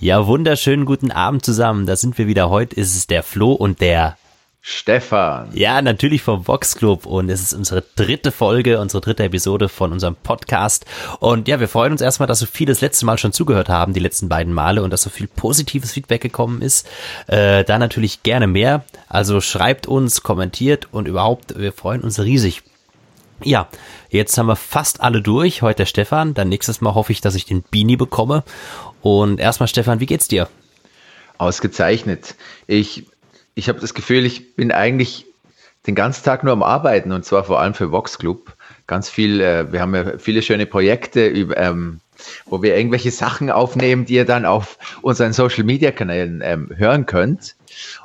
Ja, wunderschönen guten Abend zusammen. Da sind wir wieder. Heute ist es der Flo und der Stefan. Ja, natürlich vom Vox Club und es ist unsere dritte Folge, unsere dritte Episode von unserem Podcast. Und ja, wir freuen uns erstmal, dass so viele das letzte Mal schon zugehört haben, die letzten beiden Male und dass so viel positives Feedback gekommen ist. Äh, da natürlich gerne mehr. Also schreibt uns, kommentiert und überhaupt, wir freuen uns riesig. Ja, jetzt haben wir fast alle durch. Heute der Stefan. Dann nächstes Mal hoffe ich, dass ich den Beanie bekomme. Und erstmal, Stefan, wie geht's dir? Ausgezeichnet. Ich ich habe das Gefühl, ich bin eigentlich den ganzen Tag nur am Arbeiten und zwar vor allem für Vox Club. Ganz viel, äh, wir haben ja viele schöne Projekte, über, ähm, wo wir irgendwelche Sachen aufnehmen, die ihr dann auf unseren Social Media Kanälen ähm, hören könnt.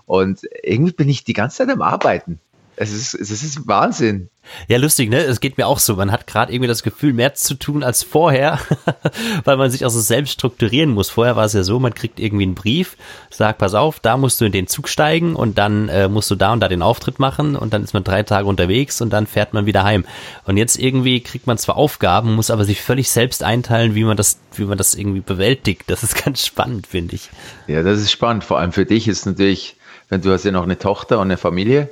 Und irgendwie bin ich die ganze Zeit am Arbeiten. Es ist, es ist Wahnsinn. Ja, lustig, ne? Es geht mir auch so. Man hat gerade irgendwie das Gefühl, mehr zu tun als vorher, weil man sich auch so selbst strukturieren muss. Vorher war es ja so, man kriegt irgendwie einen Brief, sagt, pass auf, da musst du in den Zug steigen und dann äh, musst du da und da den Auftritt machen und dann ist man drei Tage unterwegs und dann fährt man wieder heim. Und jetzt irgendwie kriegt man zwar Aufgaben, muss aber sich völlig selbst einteilen, wie man das, wie man das irgendwie bewältigt. Das ist ganz spannend, finde ich. Ja, das ist spannend. Vor allem für dich ist natürlich, wenn du hast ja noch eine Tochter und eine Familie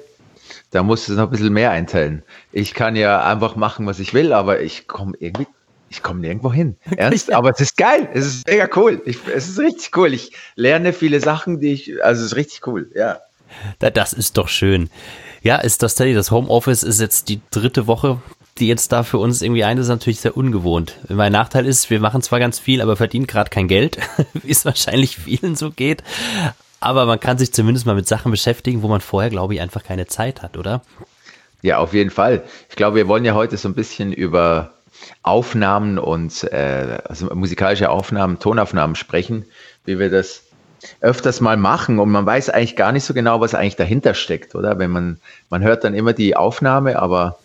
da musst du noch ein bisschen mehr einteilen. Ich kann ja einfach machen, was ich will, aber ich komme irgendwie, ich komme nirgendwo hin. Ernst? Aber es ist geil. Es ist mega cool. Ich, es ist richtig cool. Ich lerne viele Sachen, die ich, also es ist richtig cool, ja. Das ist doch schön. Ja, ist das das Homeoffice ist jetzt die dritte Woche, die jetzt da für uns irgendwie ein ist, natürlich sehr ungewohnt. Mein Nachteil ist, wir machen zwar ganz viel, aber verdienen gerade kein Geld, wie es wahrscheinlich vielen so geht. Aber man kann sich zumindest mal mit Sachen beschäftigen, wo man vorher, glaube ich, einfach keine Zeit hat, oder? Ja, auf jeden Fall. Ich glaube, wir wollen ja heute so ein bisschen über Aufnahmen und äh, also musikalische Aufnahmen, Tonaufnahmen sprechen, wie wir das öfters mal machen und man weiß eigentlich gar nicht so genau, was eigentlich dahinter steckt, oder? Wenn man, man hört dann immer die Aufnahme, aber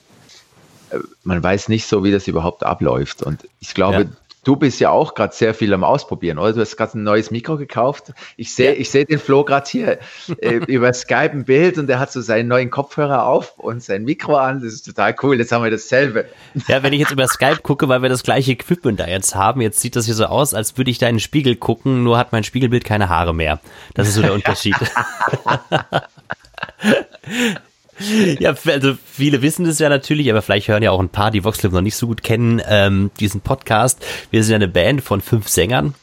äh, man weiß nicht so, wie das überhaupt abläuft. Und ich glaube, ja. Du bist ja auch gerade sehr viel am Ausprobieren, oder? Du hast gerade ein neues Mikro gekauft. Ich sehe ja. ich sehe den Flo gerade hier äh, über Skype ein Bild und der hat so seinen neuen Kopfhörer auf und sein Mikro an. Das ist total cool. Jetzt haben wir dasselbe. Ja, wenn ich jetzt über Skype gucke, weil wir das gleiche Equipment da jetzt haben, jetzt sieht das hier so aus, als würde ich da in den Spiegel gucken, nur hat mein Spiegelbild keine Haare mehr. Das ist so der Unterschied. Ja, also viele wissen das ja natürlich, aber vielleicht hören ja auch ein paar, die Voxclip noch nicht so gut kennen, ähm, diesen Podcast. Wir sind ja eine Band von fünf Sängern.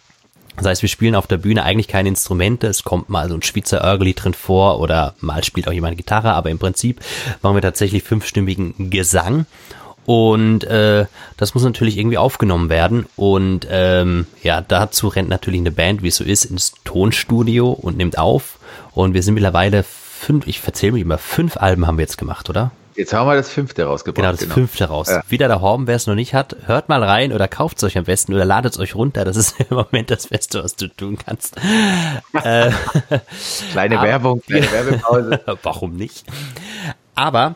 Das heißt, wir spielen auf der Bühne eigentlich keine Instrumente. Es kommt mal so ein Schweizer Örgeli drin vor oder mal spielt auch jemand Gitarre, aber im Prinzip machen wir tatsächlich fünfstimmigen Gesang. Und äh, das muss natürlich irgendwie aufgenommen werden. Und ähm, ja, dazu rennt natürlich eine Band, wie es so ist, ins Tonstudio und nimmt auf. Und wir sind mittlerweile fünf, ich verzähle mich immer, fünf Alben haben wir jetzt gemacht, oder? Jetzt haben wir das fünfte rausgebracht. Genau, das genau. fünfte raus. Ja. Wieder der Horn, wer es noch nicht hat, hört mal rein oder kauft es euch am besten oder ladet es euch runter. Das ist im Moment das Beste, was du tun kannst. äh, kleine aber, Werbung, kleine Werbepause. Warum nicht? Aber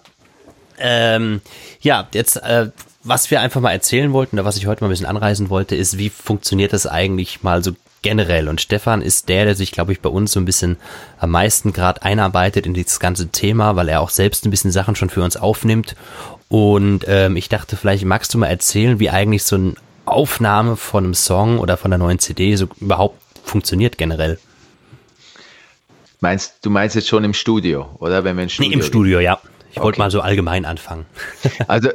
ähm, ja, jetzt äh, was wir einfach mal erzählen wollten, oder was ich heute mal ein bisschen anreisen wollte, ist, wie funktioniert das eigentlich mal so generell. Und Stefan ist der, der sich, glaube ich, bei uns so ein bisschen am meisten gerade einarbeitet in dieses ganze Thema, weil er auch selbst ein bisschen Sachen schon für uns aufnimmt. Und ähm, ich dachte, vielleicht magst du mal erzählen, wie eigentlich so eine Aufnahme von einem Song oder von einer neuen CD so überhaupt funktioniert generell. Meinst du meinst jetzt schon im Studio, oder wenn wir im Studio? Nee, im Studio, ja. Ich okay. wollte mal so allgemein anfangen. also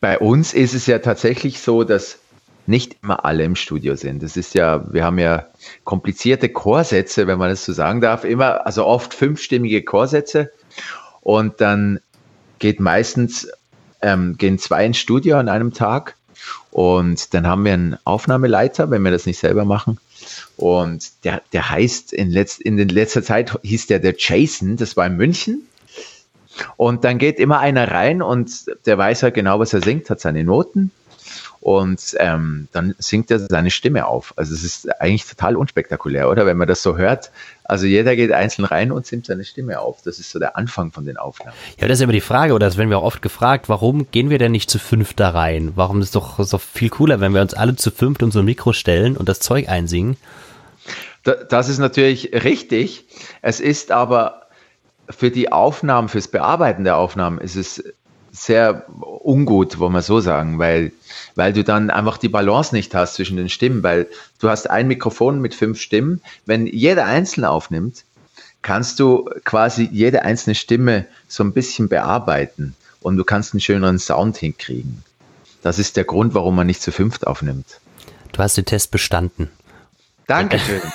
bei uns ist es ja tatsächlich so, dass nicht immer alle im Studio sind. Das ist ja, wir haben ja komplizierte Chorsätze, wenn man das so sagen darf, immer, also oft fünfstimmige Chorsätze und dann geht meistens, ähm, gehen zwei ins Studio an einem Tag und dann haben wir einen Aufnahmeleiter, wenn wir das nicht selber machen. Und der, der heißt, in, letz, in letzter Zeit hieß der der Jason, das war in München. Und dann geht immer einer rein und der weiß halt genau, was er singt, hat seine Noten und ähm, dann singt er seine Stimme auf. Also es ist eigentlich total unspektakulär, oder? Wenn man das so hört. Also jeder geht einzeln rein und singt seine Stimme auf. Das ist so der Anfang von den Aufnahmen. Ja, das ist immer die Frage, oder das werden wir auch oft gefragt, warum gehen wir denn nicht zu fünf da rein? Warum ist doch so viel cooler, wenn wir uns alle zu fünft um so ein Mikro stellen und das Zeug einsingen? Das ist natürlich richtig. Es ist aber für die Aufnahmen, fürs Bearbeiten der Aufnahmen ist es sehr ungut, wollen wir so sagen, weil, weil du dann einfach die Balance nicht hast zwischen den Stimmen, weil du hast ein Mikrofon mit fünf Stimmen. Wenn jeder einzeln aufnimmt, kannst du quasi jede einzelne Stimme so ein bisschen bearbeiten und du kannst einen schöneren Sound hinkriegen. Das ist der Grund, warum man nicht zu fünft aufnimmt. Du hast den Test bestanden. Dankeschön.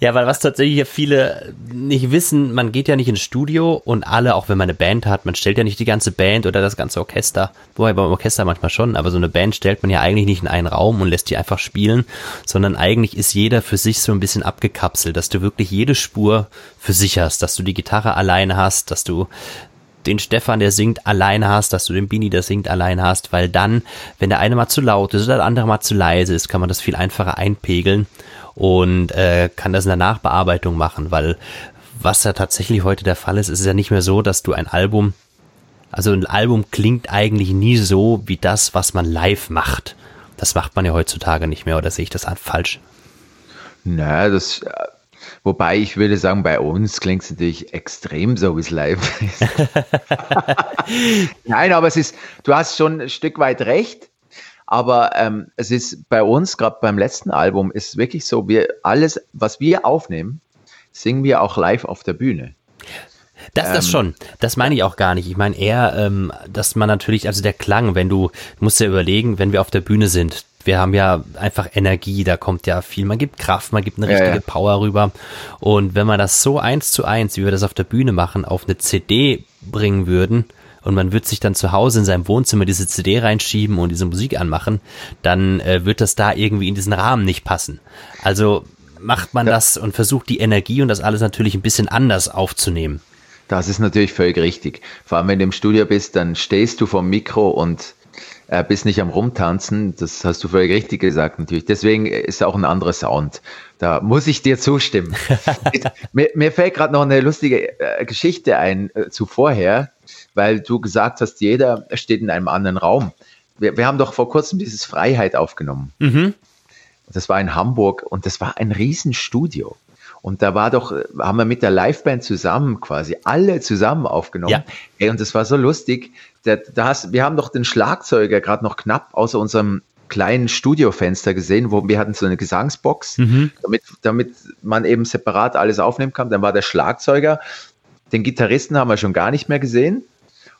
ja, weil was tatsächlich viele nicht wissen, man geht ja nicht ins Studio und alle, auch wenn man eine Band hat, man stellt ja nicht die ganze Band oder das ganze Orchester, wobei beim Orchester manchmal schon, aber so eine Band stellt man ja eigentlich nicht in einen Raum und lässt die einfach spielen, sondern eigentlich ist jeder für sich so ein bisschen abgekapselt, dass du wirklich jede Spur für sich hast, dass du die Gitarre alleine hast, dass du den Stefan, der singt, allein hast, dass du den Bini, der singt, allein hast, weil dann, wenn der eine mal zu laut ist oder der andere mal zu leise ist, kann man das viel einfacher einpegeln und äh, kann das in der Nachbearbeitung machen, weil was ja tatsächlich heute der Fall ist, ist ja nicht mehr so, dass du ein Album, also ein Album klingt eigentlich nie so wie das, was man live macht. Das macht man ja heutzutage nicht mehr, oder sehe ich das falsch? Naja, das Wobei ich würde sagen, bei uns klingt es natürlich extrem so, wie es live ist. Nein, aber es ist, du hast schon ein Stück weit recht. Aber ähm, es ist bei uns, gerade beim letzten Album, ist wirklich so, wir alles, was wir aufnehmen, singen wir auch live auf der Bühne. Das, das ähm, schon. Das meine ich auch gar nicht. Ich meine eher, ähm, dass man natürlich, also der Klang, wenn du, musst ja überlegen, wenn wir auf der Bühne sind, wir haben ja einfach Energie, da kommt ja viel, man gibt Kraft, man gibt eine richtige ja, ja. Power rüber. Und wenn man das so eins zu eins, wie wir das auf der Bühne machen, auf eine CD bringen würden, und man wird sich dann zu Hause in seinem Wohnzimmer diese CD reinschieben und diese Musik anmachen, dann äh, wird das da irgendwie in diesen Rahmen nicht passen. Also macht man ja. das und versucht die Energie und das alles natürlich ein bisschen anders aufzunehmen. Das ist natürlich völlig richtig. Vor allem, wenn du im Studio bist, dann stehst du vom Mikro und äh, bist nicht am Rumtanzen. Das hast du völlig richtig gesagt natürlich. Deswegen ist auch ein anderer Sound. Da muss ich dir zustimmen. mir, mir, fällt gerade noch eine lustige äh, Geschichte ein äh, zu vorher, weil du gesagt hast, jeder steht in einem anderen Raum. Wir, wir haben doch vor kurzem dieses Freiheit aufgenommen. Mhm. Das war in Hamburg und das war ein Riesenstudio. Und da war doch, haben wir mit der Liveband zusammen quasi alle zusammen aufgenommen. Ja. Und das war so lustig. Da, da hast, wir haben doch den Schlagzeuger gerade noch knapp außer unserem kleinen Studiofenster gesehen, wo wir hatten so eine Gesangsbox, mhm. damit, damit man eben separat alles aufnehmen kann. Dann war der Schlagzeuger. Den Gitarristen haben wir schon gar nicht mehr gesehen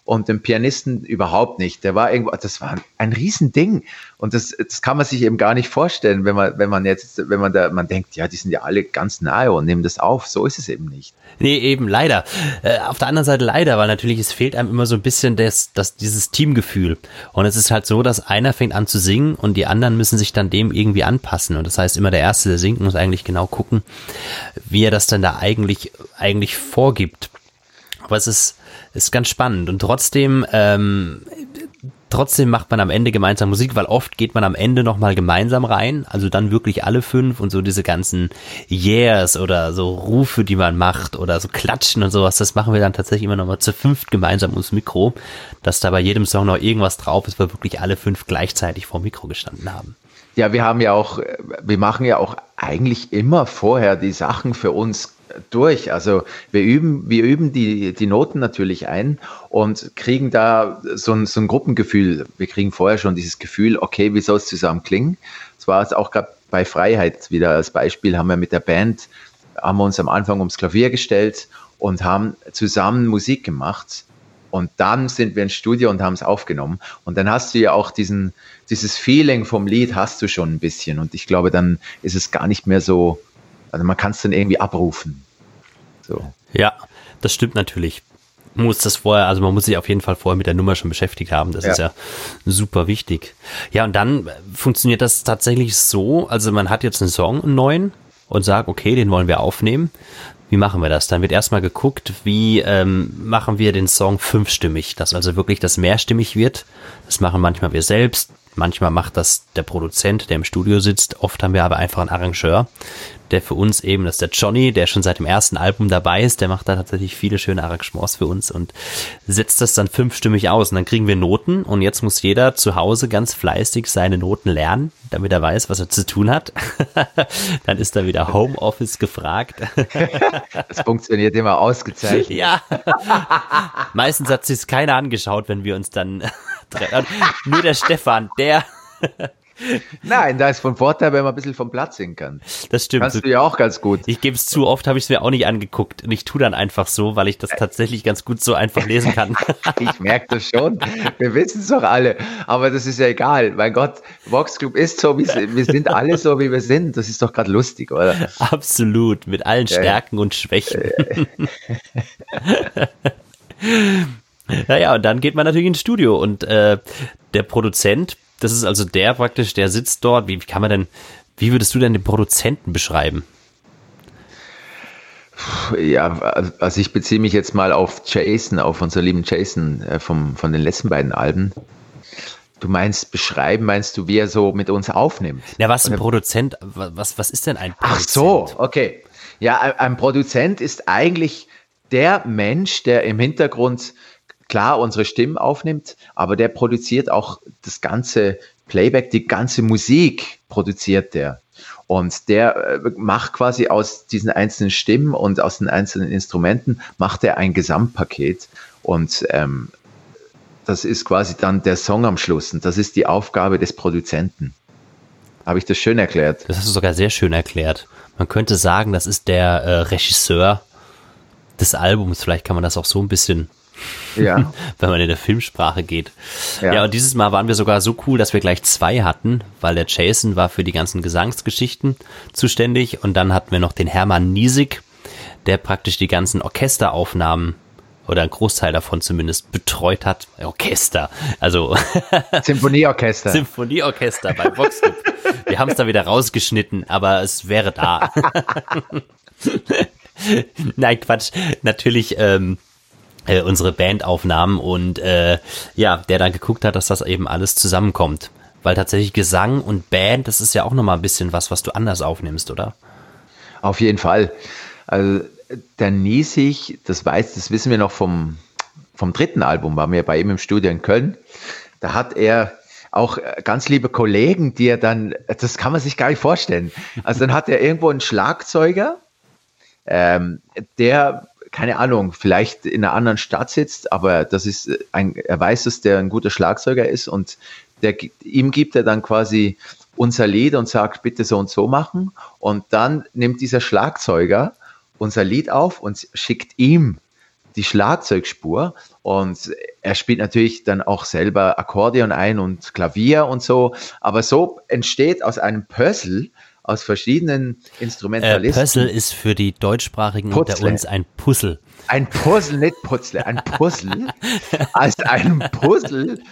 und den Pianisten überhaupt nicht. Der war irgendwo, das war ein, Riesending. Und das, das kann man sich eben gar nicht vorstellen, wenn man, wenn man jetzt, wenn man da, man denkt, ja, die sind ja alle ganz nahe und nehmen das auf. So ist es eben nicht. Nee, eben leider. Äh, auf der anderen Seite leider, weil natürlich es fehlt einem immer so ein bisschen das, das, dieses Teamgefühl. Und es ist halt so, dass einer fängt an zu singen und die anderen müssen sich dann dem irgendwie anpassen. Und das heißt, immer der Erste, der singt, muss eigentlich genau gucken, wie er das dann da eigentlich, eigentlich vorgibt. Aber es ist, ist ganz spannend und trotzdem, ähm, trotzdem macht man am Ende gemeinsam Musik, weil oft geht man am Ende nochmal gemeinsam rein, also dann wirklich alle fünf und so diese ganzen Yeahs oder so Rufe, die man macht oder so Klatschen und sowas, das machen wir dann tatsächlich immer nochmal zu fünft gemeinsam ums Mikro, dass da bei jedem Song noch irgendwas drauf ist, weil wirklich alle fünf gleichzeitig vor dem Mikro gestanden haben. Ja, wir haben ja auch, wir machen ja auch eigentlich immer vorher die Sachen für uns durch. Also wir üben, wir üben die, die Noten natürlich ein und kriegen da so ein, so ein Gruppengefühl. Wir kriegen vorher schon dieses Gefühl, okay, wie soll es zusammen klingen? Das war es auch gerade bei Freiheit wieder als Beispiel, haben wir mit der Band, haben wir uns am Anfang ums Klavier gestellt und haben zusammen Musik gemacht. Und dann sind wir ins Studio und haben es aufgenommen. Und dann hast du ja auch diesen, dieses Feeling vom Lied hast du schon ein bisschen. Und ich glaube, dann ist es gar nicht mehr so, also man kann es dann irgendwie abrufen. So. Ja, das stimmt natürlich. Man muss das vorher, also man muss sich auf jeden Fall vorher mit der Nummer schon beschäftigt haben. Das ja. ist ja super wichtig. Ja, und dann funktioniert das tatsächlich so, also man hat jetzt einen Song, einen neuen, und sagt, okay, den wollen wir aufnehmen. Wie machen wir das? Dann wird erstmal geguckt, wie ähm, machen wir den Song fünfstimmig, dass also wirklich das mehrstimmig wird. Das machen manchmal wir selbst, manchmal macht das der Produzent, der im Studio sitzt. Oft haben wir aber einfach einen Arrangeur, der für uns eben, das ist der Johnny, der schon seit dem ersten Album dabei ist, der macht da tatsächlich viele schöne Arrangements für uns und setzt das dann fünfstimmig aus. Und dann kriegen wir Noten und jetzt muss jeder zu Hause ganz fleißig seine Noten lernen, damit er weiß, was er zu tun hat. dann ist da wieder Homeoffice gefragt. das funktioniert immer ausgezeichnet. Ja. Meistens hat sich keiner angeschaut, wenn wir uns dann nur der Stefan, der Nein, da ist von Vorteil, wenn man ein bisschen vom Platz singen kann. Das stimmt. Kannst du ja auch ganz gut. Ich gebe es zu, oft habe ich es mir auch nicht angeguckt. Und ich tue dann einfach so, weil ich das tatsächlich ganz gut so einfach lesen kann. ich merke das schon. Wir wissen es doch alle. Aber das ist ja egal. Mein Gott, Vox Club ist so, wie wir sind alle so, wie wir sind. Das ist doch gerade lustig, oder? Absolut. Mit allen Stärken ja. und Schwächen. Naja, und dann geht man natürlich ins Studio und äh, der Produzent das ist also der praktisch, der sitzt dort. Wie, kann man denn, wie würdest du denn den Produzenten beschreiben? Ja, also ich beziehe mich jetzt mal auf Jason, auf unseren lieben Jason äh, vom, von den letzten beiden Alben. Du meinst beschreiben, meinst du, wie er so mit uns aufnimmt? Ja, was ein Produzent, was, was ist denn ein Produzent? Ach so, okay. Ja, ein, ein Produzent ist eigentlich der Mensch, der im Hintergrund klar unsere Stimmen aufnimmt, aber der produziert auch das ganze Playback, die ganze Musik produziert der. Und der äh, macht quasi aus diesen einzelnen Stimmen und aus den einzelnen Instrumenten, macht er ein Gesamtpaket. Und ähm, das ist quasi dann der Song am Schluss. Und das ist die Aufgabe des Produzenten. Habe ich das schön erklärt? Das hast du sogar sehr schön erklärt. Man könnte sagen, das ist der äh, Regisseur des Albums. Vielleicht kann man das auch so ein bisschen ja. wenn man in der Filmsprache geht. Ja. ja, und dieses Mal waren wir sogar so cool, dass wir gleich zwei hatten, weil der Jason war für die ganzen Gesangsgeschichten zuständig und dann hatten wir noch den Hermann Niesig, der praktisch die ganzen Orchesteraufnahmen oder ein Großteil davon zumindest betreut hat. Orchester, also Symphonieorchester. Symphonieorchester bei Voxclub. Wir haben es da wieder rausgeschnitten, aber es wäre da. Nein, Quatsch. Natürlich ähm, äh, unsere Bandaufnahmen und äh, ja, der dann geguckt hat, dass das eben alles zusammenkommt. Weil tatsächlich Gesang und Band, das ist ja auch nochmal ein bisschen was, was du anders aufnimmst, oder? Auf jeden Fall. Also der Niesig, das weiß, das wissen wir noch vom, vom dritten Album, waren wir bei ihm im Studio in Köln. Da hat er auch ganz liebe Kollegen, die er dann, das kann man sich gar nicht vorstellen. Also dann hat er irgendwo einen Schlagzeuger, ähm, der keine Ahnung, vielleicht in einer anderen Stadt sitzt, aber das ist ein, er weiß, dass der ein guter Schlagzeuger ist und der, ihm gibt er dann quasi unser Lied und sagt, bitte so und so machen. Und dann nimmt dieser Schlagzeuger unser Lied auf und schickt ihm die Schlagzeugspur und er spielt natürlich dann auch selber Akkordeon ein und Klavier und so. Aber so entsteht aus einem Puzzle aus verschiedenen Instrumentalisten. Äh, Puzzle ist für die Deutschsprachigen Putzle. unter uns ein Puzzle. Ein Puzzle, nicht Puzzle, ein Puzzle. aus einem Puzzle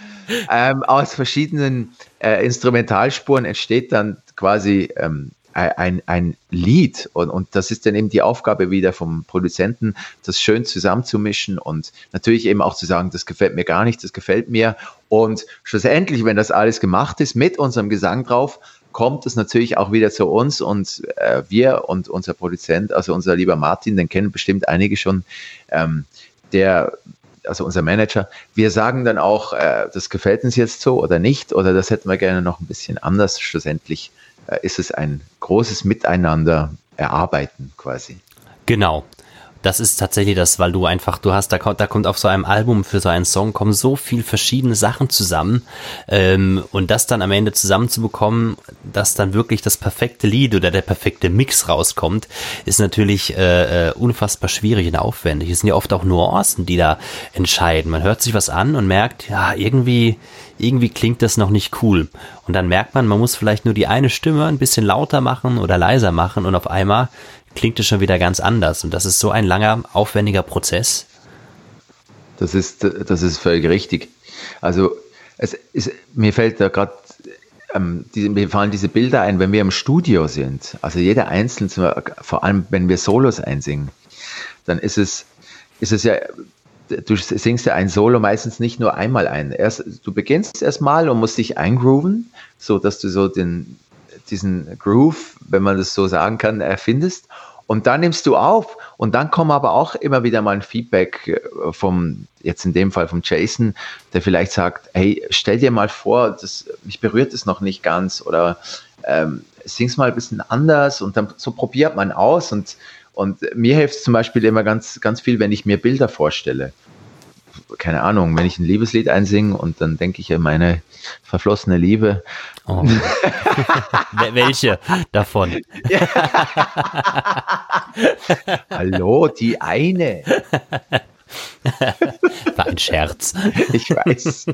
ähm, aus verschiedenen äh, Instrumentalspuren entsteht dann quasi ähm, ein, ein Lied und, und das ist dann eben die Aufgabe wieder vom Produzenten, das schön zusammenzumischen und natürlich eben auch zu sagen, das gefällt mir gar nicht, das gefällt mir und schlussendlich, wenn das alles gemacht ist, mit unserem Gesang drauf, kommt es natürlich auch wieder zu uns und äh, wir und unser Produzent, also unser lieber Martin, den kennen bestimmt einige schon, ähm, der, also unser Manager, wir sagen dann auch, äh, das gefällt uns jetzt so oder nicht oder das hätten wir gerne noch ein bisschen anders. Schlussendlich äh, ist es ein großes Miteinander erarbeiten quasi. Genau das ist tatsächlich das, weil du einfach, du hast, da kommt, da kommt auf so einem Album für so einen Song kommen so viel verschiedene Sachen zusammen ähm, und das dann am Ende zusammenzubekommen, dass dann wirklich das perfekte Lied oder der perfekte Mix rauskommt, ist natürlich äh, äh, unfassbar schwierig und aufwendig. Es sind ja oft auch Nuancen, die da entscheiden. Man hört sich was an und merkt, ja irgendwie irgendwie klingt das noch nicht cool. Und dann merkt man, man muss vielleicht nur die eine Stimme ein bisschen lauter machen oder leiser machen und auf einmal klingt es schon wieder ganz anders. Und das ist so ein langer, aufwendiger Prozess. Das ist, das ist völlig richtig. Also es ist, mir fällt da gerade, ähm, mir fallen diese Bilder ein, wenn wir im Studio sind. Also jeder Einzelne, vor allem wenn wir Solos einsingen, dann ist es, ist es ja du singst ja ein Solo meistens nicht nur einmal ein. Erst, du beginnst erstmal und musst dich eingrooven, so dass du so den, diesen Groove, wenn man das so sagen kann, erfindest. Und dann nimmst du auf und dann kommt aber auch immer wieder mal ein Feedback äh, vom, jetzt in dem Fall vom Jason, der vielleicht sagt, hey, stell dir mal vor, das, mich berührt es noch nicht ganz oder ähm, sing's mal ein bisschen anders und dann so probiert man aus und, und mir hilft es zum Beispiel immer ganz, ganz viel, wenn ich mir Bilder vorstelle keine Ahnung, wenn ich ein Liebeslied einsinge und dann denke ich an meine verflossene Liebe. Oh. Welche davon? Hallo, die eine. War ein Scherz. Ich weiß.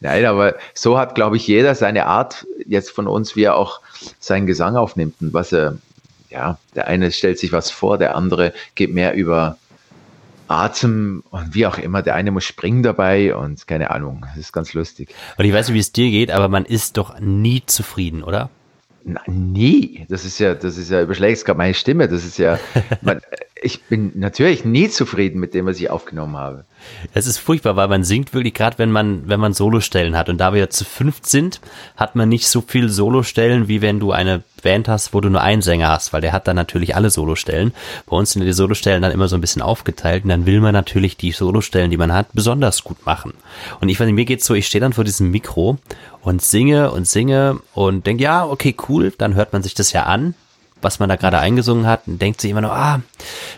Nein, aber so hat, glaube ich, jeder seine Art jetzt von uns, wie er auch seinen Gesang aufnimmt und was er, ja, der eine stellt sich was vor, der andere geht mehr über Atem und wie auch immer. Der eine muss springen dabei und keine Ahnung. Das ist ganz lustig. Und ich weiß nicht, wie es dir geht, aber man ist doch nie zufrieden, oder? Na, nie. Das ist ja, das ist ja überschlägt gerade meine Stimme. Das ist ja, man, ich bin natürlich nie zufrieden mit dem, was ich aufgenommen habe. Es ist furchtbar, weil man singt wirklich gerade, wenn man, wenn man Solostellen hat. Und da wir zu fünft sind, hat man nicht so viel Solostellen, wie wenn du eine Band hast, wo du nur einen Sänger hast, weil der hat dann natürlich alle Solostellen. Bei uns sind die Solostellen dann immer so ein bisschen aufgeteilt und dann will man natürlich die Solostellen, die man hat, besonders gut machen. Und ich weiß nicht, mir geht's so, ich stehe dann vor diesem Mikro und singe und singe und denke, ja, okay, cool, dann hört man sich das ja an, was man da gerade eingesungen hat und denkt sich immer noch, ah,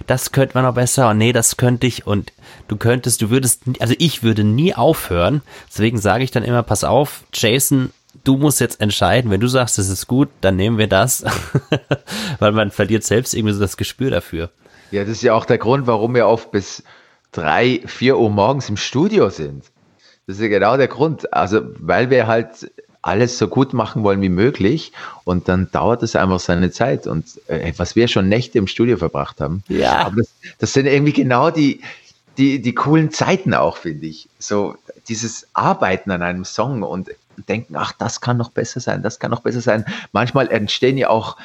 das könnte man noch besser und nee, das könnte ich und du könntest, du würdest, also ich würde nie aufhören. Deswegen sage ich dann immer, pass auf, Jason, du musst jetzt entscheiden, wenn du sagst, es ist gut, dann nehmen wir das, weil man verliert selbst irgendwie so das Gespür dafür. Ja, das ist ja auch der Grund, warum wir oft bis drei, vier Uhr morgens im Studio sind. Das ist ja genau der Grund. Also, weil wir halt alles so gut machen wollen wie möglich und dann dauert es einfach seine Zeit und äh, was wir schon Nächte im Studio verbracht haben. Ja. Aber das, das sind irgendwie genau die, die, die coolen Zeiten auch, finde ich. So dieses Arbeiten an einem Song und denken, ach, das kann noch besser sein, das kann noch besser sein. Manchmal entstehen ja auch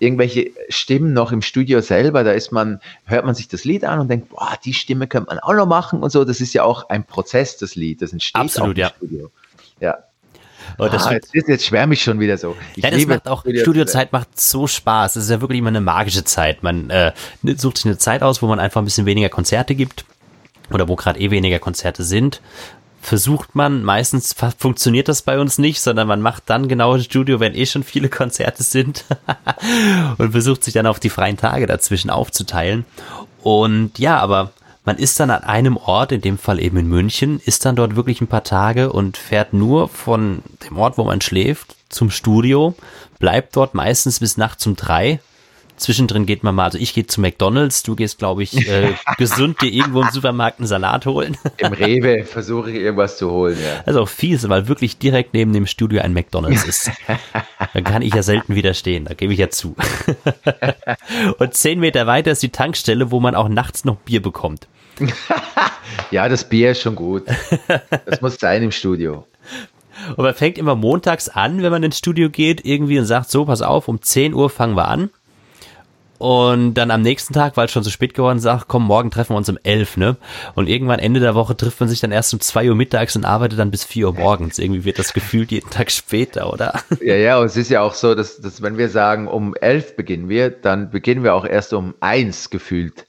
irgendwelche Stimmen noch im Studio selber, da ist man, hört man sich das Lied an und denkt, boah, die Stimme könnte man auch noch machen und so. Das ist ja auch ein Prozess, das Lied, das entsteht Absolut, auch im ja. Studio. Ja. Oh, das ah, jetzt, jetzt schwärme ich schon wieder so. Ich ja, das macht auch, Studio Studiozeit macht so Spaß. Es ist ja wirklich immer eine magische Zeit. Man äh, sucht sich eine Zeit aus, wo man einfach ein bisschen weniger Konzerte gibt oder wo gerade eh weniger Konzerte sind. Versucht man, meistens funktioniert das bei uns nicht, sondern man macht dann genau das Studio, wenn eh schon viele Konzerte sind und versucht sich dann auf die freien Tage dazwischen aufzuteilen. Und ja, aber man ist dann an einem Ort, in dem Fall eben in München, ist dann dort wirklich ein paar Tage und fährt nur von dem Ort, wo man schläft, zum Studio, bleibt dort meistens bis nachts um drei. Zwischendrin geht man mal, also ich gehe zu McDonalds, du gehst, glaube ich, äh, gesund dir irgendwo im Supermarkt einen Salat holen. Im Rewe versuche ich irgendwas zu holen, ja. Also auch fies, weil wirklich direkt neben dem Studio ein McDonalds ist. da kann ich ja selten widerstehen, da gebe ich ja zu. und zehn Meter weiter ist die Tankstelle, wo man auch nachts noch Bier bekommt. ja, das Bier ist schon gut. Das muss sein im Studio. Und man fängt immer montags an, wenn man ins Studio geht, irgendwie und sagt, so, pass auf, um 10 Uhr fangen wir an. Und dann am nächsten Tag, weil es schon so spät geworden ist, sagt, komm, morgen treffen wir uns um 11, ne? Und irgendwann Ende der Woche trifft man sich dann erst um 2 Uhr mittags und arbeitet dann bis 4 Uhr morgens. Irgendwie wird das gefühlt jeden Tag später, oder? Ja, ja, und es ist ja auch so, dass, dass wenn wir sagen, um 11 beginnen wir, dann beginnen wir auch erst um 1 gefühlt.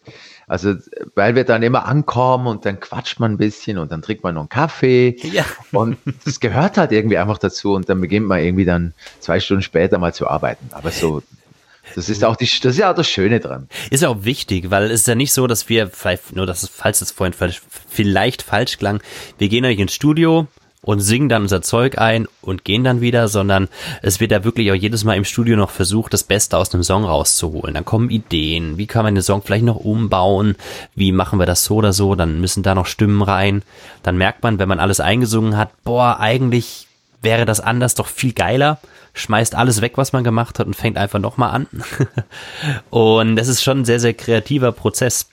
Also, weil wir dann immer ankommen und dann quatscht man ein bisschen und dann trinkt man noch einen Kaffee. Ja. Und das gehört halt irgendwie einfach dazu und dann beginnt man irgendwie dann zwei Stunden später mal zu arbeiten. Aber so, das ist auch die, das ist ja auch das Schöne dran. Ist ja auch wichtig, weil es ist ja nicht so, dass wir, nur dass es, falls es vorhin vielleicht falsch klang, wir gehen euch ins Studio, und singen dann unser Zeug ein und gehen dann wieder, sondern es wird da wirklich auch jedes Mal im Studio noch versucht, das Beste aus einem Song rauszuholen. Dann kommen Ideen, wie kann man den Song vielleicht noch umbauen, wie machen wir das so oder so, dann müssen da noch Stimmen rein. Dann merkt man, wenn man alles eingesungen hat, boah, eigentlich wäre das anders doch viel geiler, schmeißt alles weg, was man gemacht hat und fängt einfach nochmal an. und das ist schon ein sehr, sehr kreativer Prozess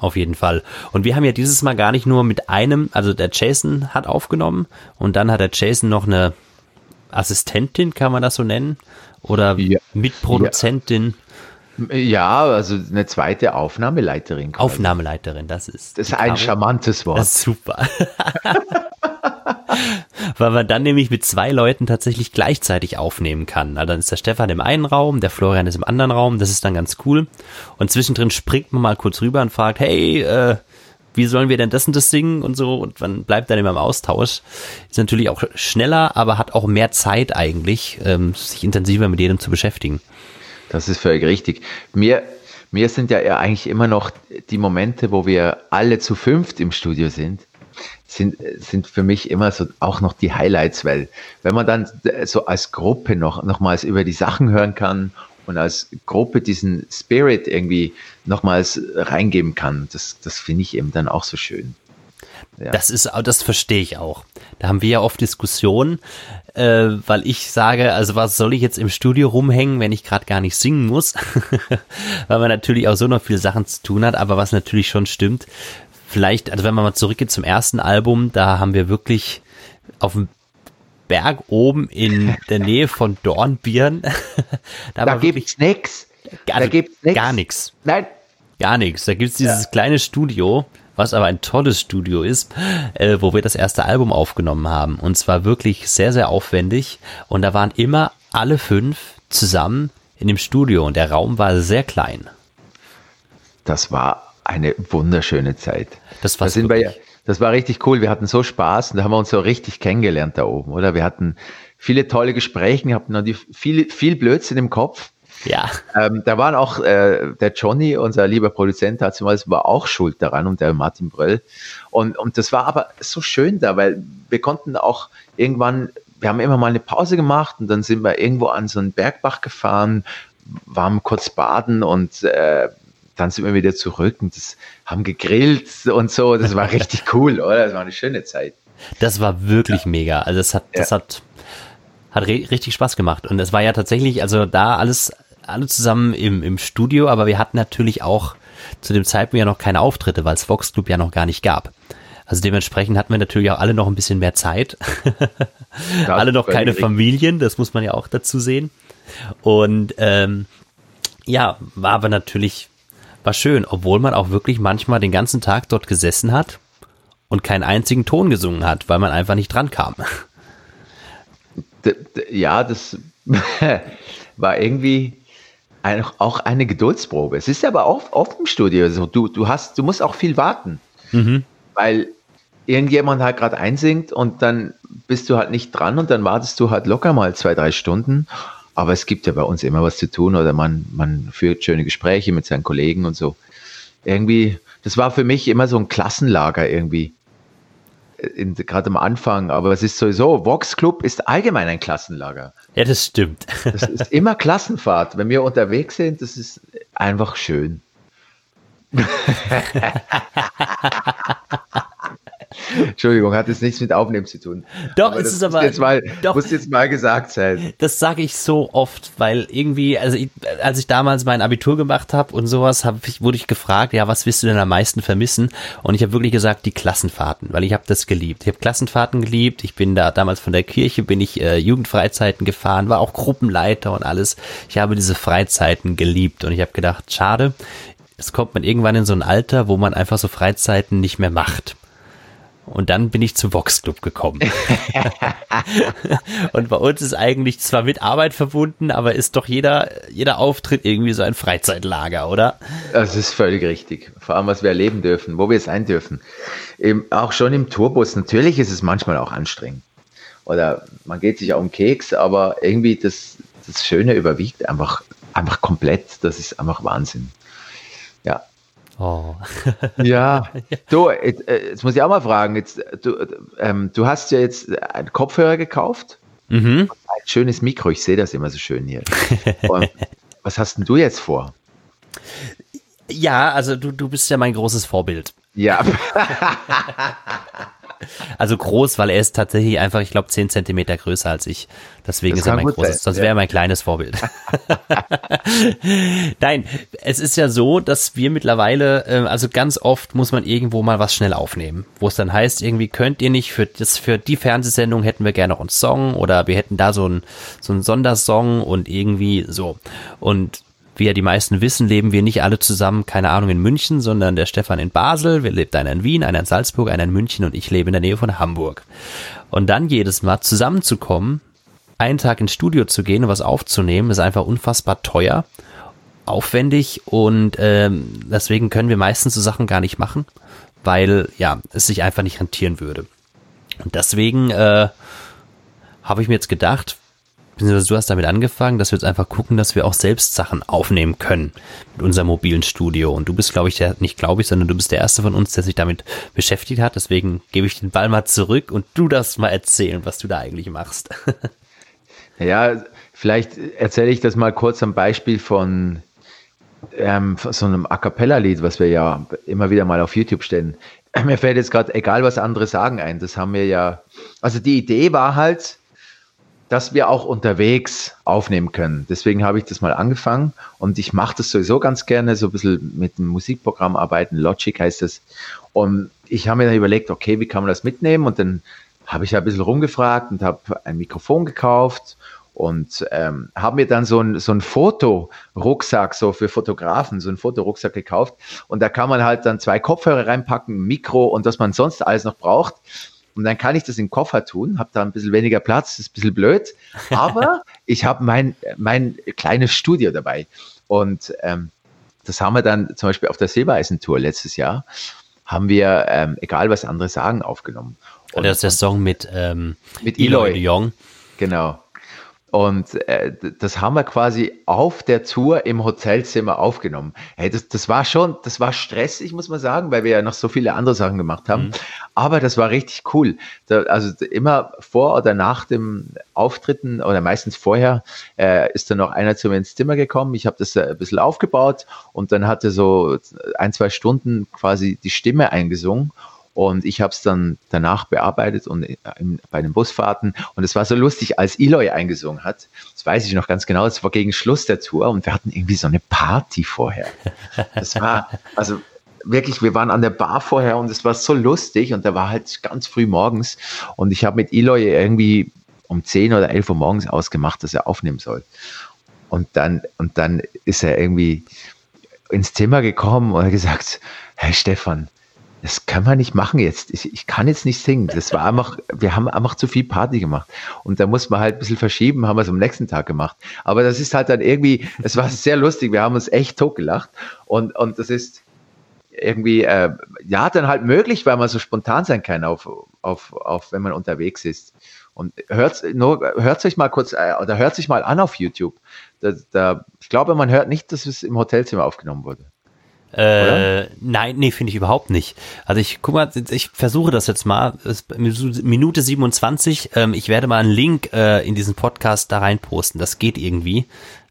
auf jeden Fall. Und wir haben ja dieses Mal gar nicht nur mit einem, also der Jason hat aufgenommen und dann hat der Jason noch eine Assistentin, kann man das so nennen? Oder ja. Mitproduzentin. Ja, also eine zweite Aufnahmeleiterin. Quasi. Aufnahmeleiterin, das ist. Das ist ein charmantes Wort. Das ist super. Weil man dann nämlich mit zwei Leuten tatsächlich gleichzeitig aufnehmen kann. Also dann ist der Stefan im einen Raum, der Florian ist im anderen Raum, das ist dann ganz cool. Und zwischendrin springt man mal kurz rüber und fragt, hey, äh, wie sollen wir denn das und das singen und so und man bleibt dann immer im Austausch. Ist natürlich auch schneller, aber hat auch mehr Zeit eigentlich, ähm, sich intensiver mit jedem zu beschäftigen. Das ist völlig richtig. Mir, mir sind ja eigentlich immer noch die Momente, wo wir alle zu fünft im Studio sind, sind, sind für mich immer so auch noch die Highlights, weil wenn man dann so als Gruppe noch nochmals über die Sachen hören kann und als Gruppe diesen Spirit irgendwie nochmals reingeben kann, das, das finde ich eben dann auch so schön. Ja. Das ist, das verstehe ich auch. Da haben wir ja oft Diskussionen, äh, weil ich sage, also was soll ich jetzt im Studio rumhängen, wenn ich gerade gar nicht singen muss? weil man natürlich auch so noch viele Sachen zu tun hat, aber was natürlich schon stimmt, vielleicht, also wenn man mal zurückgeht zum ersten Album, da haben wir wirklich auf dem Berg oben in der Nähe von Dornbirn. da da gibt's nix. Gar, da gibt's nix. Gar nichts. Nein. Gar nichts. Da gibt's dieses ja. kleine Studio, was aber ein tolles Studio ist, äh, wo wir das erste Album aufgenommen haben. Und zwar wirklich sehr, sehr aufwendig. Und da waren immer alle fünf zusammen in dem Studio und der Raum war sehr klein. Das war eine wunderschöne Zeit. Das war da sind wir ja, das war richtig cool. Wir hatten so Spaß und da haben wir uns so richtig kennengelernt da oben, oder? Wir hatten viele tolle Gespräche, hatten noch die, viel, viel Blödsinn im Kopf. Ja. Ähm, da waren auch, äh, der Johnny, unser lieber Produzent, damals war auch schuld daran und der Martin Bröll. Und, und das war aber so schön da, weil wir konnten auch irgendwann, wir haben immer mal eine Pause gemacht und dann sind wir irgendwo an so einen Bergbach gefahren, waren kurz baden und äh, dann sind wir wieder zurück und das, haben gegrillt und so. Das war richtig cool, oder? Das war eine schöne Zeit. Das war wirklich ja. mega. Also das hat, das ja. hat, hat richtig Spaß gemacht. Und es war ja tatsächlich, also da alles, alle zusammen im, im Studio, aber wir hatten natürlich auch zu dem Zeitpunkt ja noch keine Auftritte, weil es Vox Club ja noch gar nicht gab. Also dementsprechend hatten wir natürlich auch alle noch ein bisschen mehr Zeit. alle noch keine richtig. Familien, das muss man ja auch dazu sehen. Und ähm, ja, war aber natürlich war schön, obwohl man auch wirklich manchmal den ganzen Tag dort gesessen hat und keinen einzigen Ton gesungen hat, weil man einfach nicht dran kam. Ja, das war irgendwie auch eine Geduldsprobe. Es ist aber auch oft im Studio so, du, du hast, du musst auch viel warten, mhm. weil irgendjemand halt gerade einsingt und dann bist du halt nicht dran und dann wartest du halt locker mal zwei, drei Stunden aber es gibt ja bei uns immer was zu tun oder man, man führt schöne Gespräche mit seinen Kollegen und so. Irgendwie, das war für mich immer so ein Klassenlager irgendwie. Gerade am Anfang, aber es ist sowieso, Vox Club ist allgemein ein Klassenlager. Ja, das stimmt. Das ist immer Klassenfahrt. Wenn wir unterwegs sind, das ist einfach schön. Entschuldigung, hat jetzt nichts mit Aufnehmen zu tun. Doch, aber es ist aber. Jetzt mal, doch, muss jetzt mal gesagt sein. Das sage ich so oft, weil irgendwie, also ich, als ich damals mein Abitur gemacht habe und sowas, hab ich, wurde ich gefragt, ja, was willst du denn am meisten vermissen? Und ich habe wirklich gesagt, die Klassenfahrten, weil ich habe das geliebt. Ich habe Klassenfahrten geliebt. Ich bin da damals von der Kirche, bin ich äh, Jugendfreizeiten gefahren, war auch Gruppenleiter und alles. Ich habe diese Freizeiten geliebt und ich habe gedacht, schade, es kommt man irgendwann in so ein Alter, wo man einfach so Freizeiten nicht mehr macht. Und dann bin ich zu Vox Club gekommen. und bei uns ist eigentlich zwar mit Arbeit verbunden, aber ist doch jeder, jeder Auftritt irgendwie so ein Freizeitlager, oder? Das ist völlig richtig. Vor allem, was wir erleben dürfen, wo wir sein dürfen. Eben auch schon im Tourbus. Natürlich ist es manchmal auch anstrengend. Oder man geht sich auch um Keks, aber irgendwie das, das Schöne überwiegt einfach, einfach komplett. Das ist einfach Wahnsinn. Ja. Oh. ja, du, jetzt, äh, jetzt, muss ich auch mal fragen, jetzt, du, ähm, du hast ja jetzt einen Kopfhörer gekauft, mhm. ein schönes Mikro, ich sehe das immer so schön hier. Und was hast denn du jetzt vor? Ja, also du, du bist ja mein großes Vorbild. Ja. Also groß, weil er ist tatsächlich einfach, ich glaube, zehn Zentimeter größer als ich. Deswegen das ist er mein großes, sein. sonst wäre er mein kleines Vorbild. Nein, es ist ja so, dass wir mittlerweile, äh, also ganz oft muss man irgendwo mal was schnell aufnehmen, wo es dann heißt, irgendwie könnt ihr nicht für das, für die Fernsehsendung hätten wir gerne noch einen Song oder wir hätten da so einen, so einen Sondersong und irgendwie so. Und wie ja die meisten wissen, leben wir nicht alle zusammen, keine Ahnung, in München, sondern der Stefan in Basel, wir lebt einer in Wien, einer in Salzburg, einer in München und ich lebe in der Nähe von Hamburg. Und dann jedes Mal zusammenzukommen, einen Tag ins Studio zu gehen und was aufzunehmen, ist einfach unfassbar teuer, aufwendig und ähm, deswegen können wir meistens so Sachen gar nicht machen, weil ja, es sich einfach nicht rentieren würde. Und deswegen äh, habe ich mir jetzt gedacht, beziehungsweise du hast damit angefangen, dass wir jetzt einfach gucken, dass wir auch selbst Sachen aufnehmen können mit unserem mobilen Studio. Und du bist, glaube ich, der, nicht glaube ich, sondern du bist der Erste von uns, der sich damit beschäftigt hat. Deswegen gebe ich den Ball mal zurück und du darfst mal erzählen, was du da eigentlich machst. ja, vielleicht erzähle ich das mal kurz am Beispiel von, ähm, von so einem A Cappella-Lied, was wir ja immer wieder mal auf YouTube stellen. Mir fällt jetzt gerade, egal was andere sagen, ein. Das haben wir ja, also die Idee war halt, dass wir auch unterwegs aufnehmen können. Deswegen habe ich das mal angefangen und ich mache das sowieso ganz gerne, so ein bisschen mit dem Musikprogramm arbeiten, Logic heißt das. Und ich habe mir dann überlegt, okay, wie kann man das mitnehmen? Und dann habe ich ein bisschen rumgefragt und habe ein Mikrofon gekauft und ähm, habe mir dann so ein, so ein Fotorucksack, so für Fotografen, so ein Fotorucksack gekauft. Und da kann man halt dann zwei Kopfhörer reinpacken, Mikro und was man sonst alles noch braucht. Und dann kann ich das in den Koffer tun, habe da ein bisschen weniger Platz, ist ein bisschen blöd, aber ich habe mein, mein kleines Studio dabei. Und ähm, das haben wir dann zum Beispiel auf der Seeweisen-Tour letztes Jahr, haben wir, ähm, egal was andere sagen, aufgenommen. Und das ist der Song mit, ähm, mit Eloy, Eloy de Jong. Genau. Und äh, das haben wir quasi auf der Tour im Hotelzimmer aufgenommen. Hey, das, das war schon, das war stressig, muss man sagen, weil wir ja noch so viele andere Sachen gemacht haben. Mhm. Aber das war richtig cool. Da, also immer vor oder nach dem Auftritten oder meistens vorher äh, ist dann noch einer zu mir ins Zimmer gekommen. Ich habe das äh, ein bisschen aufgebaut und dann hatte so ein, zwei Stunden quasi die Stimme eingesungen. Und ich habe es dann danach bearbeitet und äh, bei den Busfahrten. Und es war so lustig, als Eloy eingesungen hat. Das weiß ich noch ganz genau. Es war gegen Schluss der Tour und wir hatten irgendwie so eine Party vorher. Das war, also wirklich, wir waren an der Bar vorher und es war so lustig und da war halt ganz früh morgens und ich habe mit Eloy irgendwie um 10 oder 11 Uhr morgens ausgemacht, dass er aufnehmen soll. Und dann, und dann ist er irgendwie ins Zimmer gekommen und hat gesagt, Herr Stefan, das kann man nicht machen jetzt. Ich, ich, kann jetzt nicht singen. Das war einfach, wir haben einfach zu viel Party gemacht. Und da muss man halt ein bisschen verschieben, haben wir es am nächsten Tag gemacht. Aber das ist halt dann irgendwie, es war sehr lustig. Wir haben uns echt totgelacht. Und, und das ist irgendwie, äh, ja, dann halt möglich, weil man so spontan sein kann auf, auf, auf wenn man unterwegs ist. Und hört nur, hört sich mal kurz, äh, oder hört sich mal an auf YouTube. Da, da, ich glaube, man hört nicht, dass es im Hotelzimmer aufgenommen wurde. Äh, nein, nee, finde ich überhaupt nicht. Also ich guck mal, ich versuche das jetzt mal. Minute 27. Ähm, ich werde mal einen Link äh, in diesen Podcast da rein posten. Das geht irgendwie.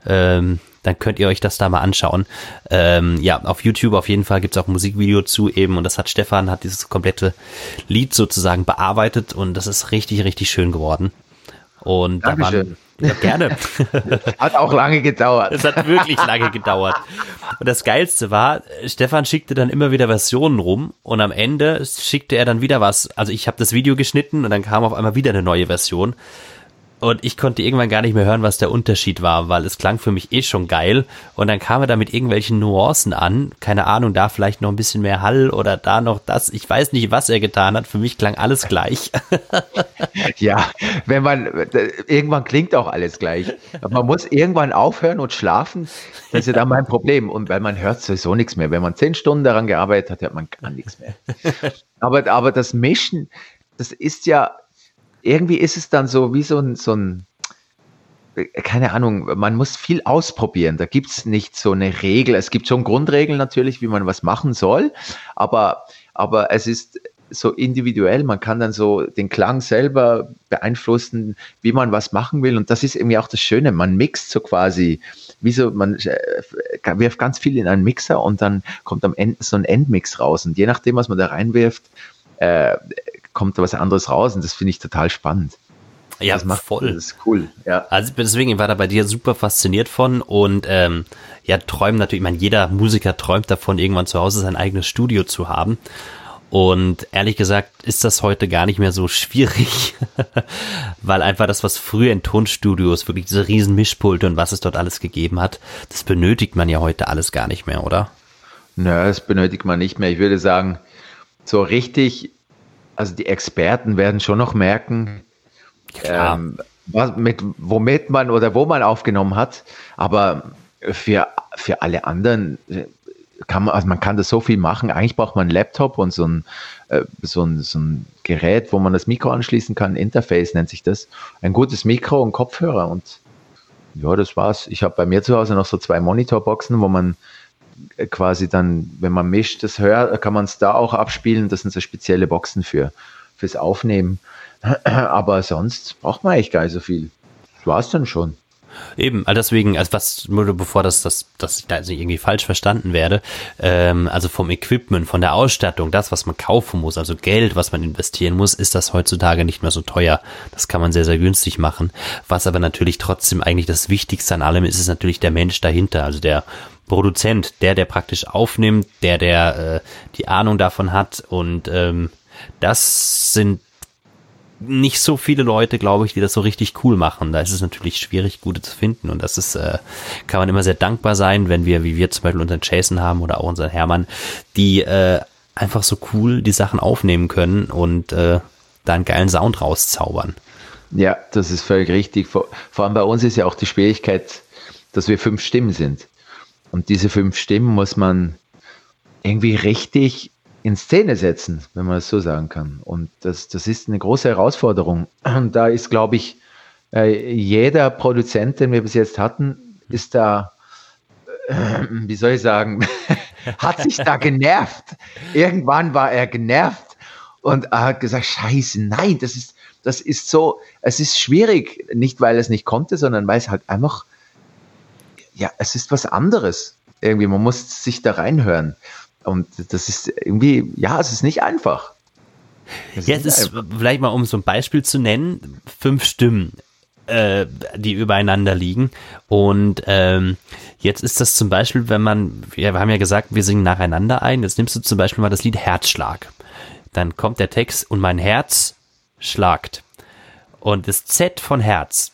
Ähm, dann könnt ihr euch das da mal anschauen. Ähm, ja, auf YouTube auf jeden Fall gibt's auch ein Musikvideo zu eben und das hat Stefan, hat dieses komplette Lied sozusagen bearbeitet und das ist richtig, richtig schön geworden. Und Dankeschön. da waren ja, gerne. Hat auch lange gedauert. Es hat wirklich lange gedauert. Und das Geilste war, Stefan schickte dann immer wieder Versionen rum und am Ende schickte er dann wieder was. Also ich habe das Video geschnitten und dann kam auf einmal wieder eine neue Version. Und ich konnte irgendwann gar nicht mehr hören, was der Unterschied war, weil es klang für mich eh schon geil. Und dann kam er da mit irgendwelchen Nuancen an. Keine Ahnung, da vielleicht noch ein bisschen mehr Hall oder da noch das. Ich weiß nicht, was er getan hat. Für mich klang alles gleich. ja, wenn man, irgendwann klingt auch alles gleich. Man muss irgendwann aufhören und schlafen. Das ist ja dann mein Problem. Und weil man hört sowieso nichts mehr. Wenn man zehn Stunden daran gearbeitet hat, hört man gar nichts mehr. Aber, aber das Mischen, das ist ja irgendwie ist es dann so wie so ein, so ein äh, keine Ahnung, man muss viel ausprobieren. Da gibt es nicht so eine Regel. Es gibt schon Grundregeln natürlich, wie man was machen soll, aber, aber es ist so individuell. Man kann dann so den Klang selber beeinflussen, wie man was machen will. Und das ist irgendwie auch das Schöne. Man mixt so quasi, wie so, man äh, wirft ganz viel in einen Mixer und dann kommt am Ende so ein Endmix raus. Und je nachdem, was man da reinwirft, äh, kommt da was anderes raus und das finde ich total spannend. Ja, das macht, voll. Das ist cool. Ja. Also deswegen war da bei dir super fasziniert von und ähm, ja, träumen natürlich, ich meine, jeder Musiker träumt davon, irgendwann zu Hause sein eigenes Studio zu haben. Und ehrlich gesagt ist das heute gar nicht mehr so schwierig, weil einfach das, was früher in Tonstudios, wirklich diese riesen Mischpulte und was es dort alles gegeben hat, das benötigt man ja heute alles gar nicht mehr, oder? Nö, das benötigt man nicht mehr. Ich würde sagen, so richtig, also die Experten werden schon noch merken, ähm, was, mit, womit man oder wo man aufgenommen hat. Aber für, für alle anderen äh, kann man, also man kann das so viel machen. Eigentlich braucht man einen Laptop und so ein, äh, so, ein, so ein Gerät, wo man das Mikro anschließen kann. Interface nennt sich das. Ein gutes Mikro und Kopfhörer. Und ja, das war's. Ich habe bei mir zu Hause noch so zwei Monitorboxen, wo man quasi dann, wenn man mischt, das hört, kann man es da auch abspielen. Das sind so spezielle Boxen für fürs Aufnehmen. Aber sonst braucht man eigentlich gar nicht so viel. Das war's dann schon. Eben, also deswegen, also was, nur bevor das, das, dass ich da jetzt nicht irgendwie falsch verstanden werde, ähm, also vom Equipment, von der Ausstattung, das, was man kaufen muss, also Geld, was man investieren muss, ist das heutzutage nicht mehr so teuer. Das kann man sehr, sehr günstig machen. Was aber natürlich trotzdem eigentlich das Wichtigste an allem ist, ist natürlich der Mensch dahinter, also der Produzent, der, der praktisch aufnimmt, der, der äh, die Ahnung davon hat und ähm, das sind nicht so viele Leute, glaube ich, die das so richtig cool machen. Da ist es natürlich schwierig, gute zu finden. Und das ist, äh, kann man immer sehr dankbar sein, wenn wir, wie wir zum Beispiel unseren Jason haben oder auch unseren Hermann, die äh, einfach so cool die Sachen aufnehmen können und äh, da einen geilen Sound rauszaubern. Ja, das ist völlig richtig. Vor, vor allem bei uns ist ja auch die Schwierigkeit, dass wir fünf Stimmen sind. Und diese fünf Stimmen muss man irgendwie richtig in Szene setzen, wenn man das so sagen kann. Und das, das ist eine große Herausforderung. Und da ist, glaube ich, äh, jeder Produzent, den wir bis jetzt hatten, ist da, äh, wie soll ich sagen, hat sich da genervt. Irgendwann war er genervt und hat gesagt, scheiße, nein, das ist, das ist so, es ist schwierig, nicht weil es nicht konnte, sondern weil es halt einfach, ja, es ist was anderes. Irgendwie, man muss sich da reinhören. Und das ist irgendwie, ja, es ist nicht einfach. Es Jetzt ist, ist vielleicht mal, um so ein Beispiel zu nennen, fünf Stimmen, äh, die übereinander liegen. Und ähm, jetzt ist das zum Beispiel, wenn man, wir haben ja gesagt, wir singen nacheinander ein. Jetzt nimmst du zum Beispiel mal das Lied Herzschlag. Dann kommt der Text und mein Herz schlagt. Und das Z von Herz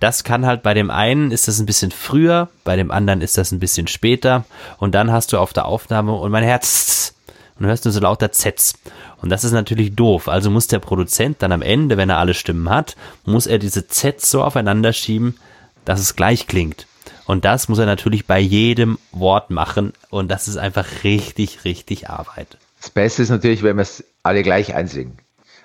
das kann halt bei dem einen ist das ein bisschen früher, bei dem anderen ist das ein bisschen später und dann hast du auf der Aufnahme und mein Herz und du hörst nur so lauter Zs. Und das ist natürlich doof. Also muss der Produzent dann am Ende, wenn er alle Stimmen hat, muss er diese Zs so aufeinander schieben, dass es gleich klingt. Und das muss er natürlich bei jedem Wort machen und das ist einfach richtig, richtig Arbeit. Das Beste ist natürlich, wenn wir es alle gleich einsingen.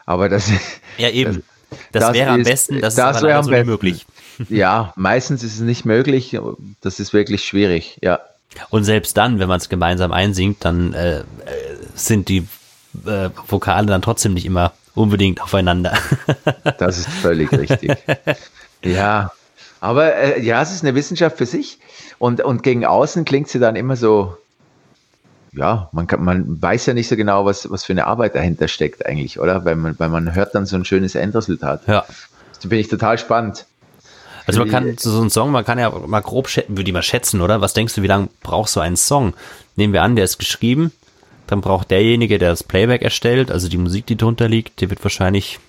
Aber das. Ja, eben. Das, das wäre am besten, das, das ist aber so möglich. Ja, meistens ist es nicht möglich. Das ist wirklich schwierig, ja. Und selbst dann, wenn man es gemeinsam einsingt, dann äh, sind die äh, Vokale dann trotzdem nicht immer unbedingt aufeinander. das ist völlig richtig. Ja, aber äh, ja, es ist eine Wissenschaft für sich. Und, und gegen außen klingt sie dann immer so, ja, man, kann, man weiß ja nicht so genau, was, was für eine Arbeit dahinter steckt eigentlich, oder? Weil man, weil man hört dann so ein schönes Endresultat. Ja. Das finde ich total spannend. Also man kann so einen Song, man kann ja mal grob schätzen, würde ich mal schätzen, oder? Was denkst du, wie lange brauchst du einen Song? Nehmen wir an, der ist geschrieben, dann braucht derjenige, der das Playback erstellt, also die Musik, die drunter liegt, der wird wahrscheinlich,